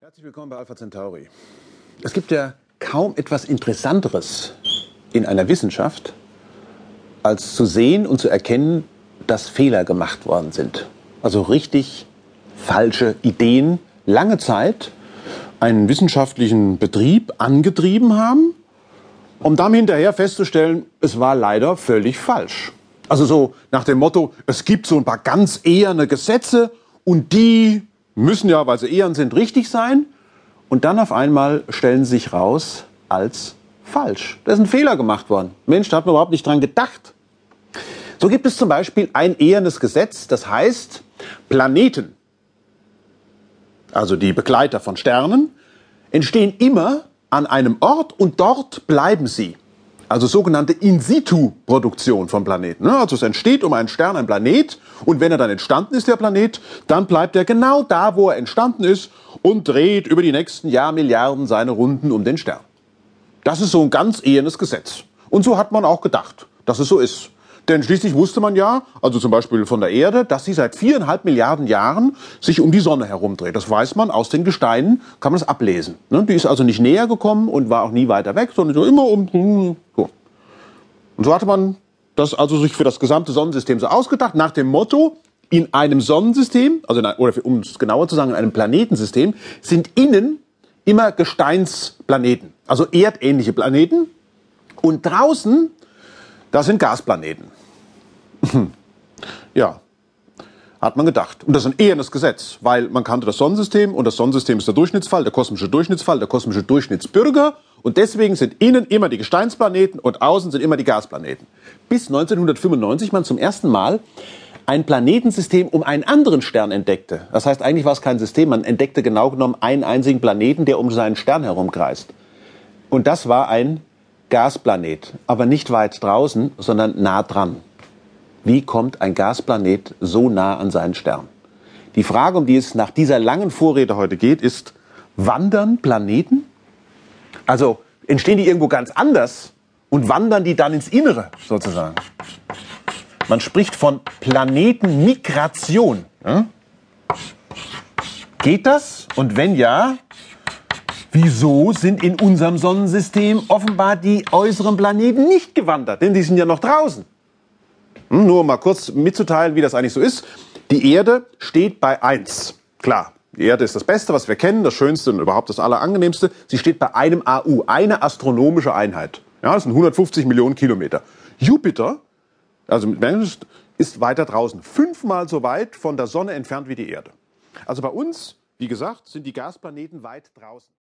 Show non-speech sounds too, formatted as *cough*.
Herzlich willkommen bei Alpha Centauri. Es gibt ja kaum etwas Interessanteres in einer Wissenschaft, als zu sehen und zu erkennen, dass Fehler gemacht worden sind. Also richtig falsche Ideen lange Zeit einen wissenschaftlichen Betrieb angetrieben haben, um dann hinterher festzustellen, es war leider völlig falsch. Also so nach dem Motto, es gibt so ein paar ganz eherne Gesetze und die müssen ja, weil sie ehren sind, richtig sein. Und dann auf einmal stellen sie sich raus als falsch. Da ist ein Fehler gemacht worden. Mensch, da hat man überhaupt nicht dran gedacht. So gibt es zum Beispiel ein ehrenes Gesetz, das heißt, Planeten, also die Begleiter von Sternen, entstehen immer an einem Ort und dort bleiben sie. Also sogenannte In-situ-Produktion von Planeten. Ne? Also es entsteht um einen Stern ein Planet und wenn er dann entstanden ist, der Planet, dann bleibt er genau da, wo er entstanden ist und dreht über die nächsten Jahrmilliarden seine Runden um den Stern. Das ist so ein ganz ehernes Gesetz. Und so hat man auch gedacht, dass es so ist. Denn schließlich wusste man ja, also zum Beispiel von der Erde, dass sie seit viereinhalb Milliarden Jahren sich um die Sonne herumdreht. Das weiß man aus den Gesteinen, kann man das ablesen. Ne? Die ist also nicht näher gekommen und war auch nie weiter weg, sondern so immer um. So. Und so hatte man das also sich für das gesamte Sonnensystem so ausgedacht, nach dem Motto, in einem Sonnensystem, also in, oder um es genauer zu sagen, in einem Planetensystem, sind innen immer Gesteinsplaneten, also erdähnliche Planeten. Und draußen, das sind Gasplaneten. *laughs* ja, hat man gedacht. Und das ist ein ehernes Gesetz, weil man kannte das Sonnensystem und das Sonnensystem ist der Durchschnittsfall, der kosmische Durchschnittsfall, der kosmische Durchschnittsbürger. Und deswegen sind innen immer die Gesteinsplaneten und außen sind immer die Gasplaneten. Bis 1995 man zum ersten Mal ein Planetensystem um einen anderen Stern entdeckte. Das heißt, eigentlich war es kein System, man entdeckte genau genommen einen einzigen Planeten, der um seinen Stern herumkreist. Und das war ein Gasplanet, aber nicht weit draußen, sondern nah dran. Wie kommt ein Gasplanet so nah an seinen Stern? Die Frage, um die es nach dieser langen Vorrede heute geht, ist, wandern Planeten? Also entstehen die irgendwo ganz anders und wandern die dann ins Innere sozusagen? Man spricht von Planetenmigration. Geht das? Und wenn ja, wieso sind in unserem Sonnensystem offenbar die äußeren Planeten nicht gewandert? Denn die sind ja noch draußen. Hm, nur mal kurz mitzuteilen, wie das eigentlich so ist. Die Erde steht bei 1. Klar, die Erde ist das Beste, was wir kennen, das Schönste und überhaupt das Allerangenehmste. Sie steht bei einem AU, eine astronomische Einheit. Ja, das sind 150 Millionen Kilometer. Jupiter, also mit Menschen, ist weiter draußen. Fünfmal so weit von der Sonne entfernt wie die Erde. Also bei uns, wie gesagt, sind die Gasplaneten weit draußen.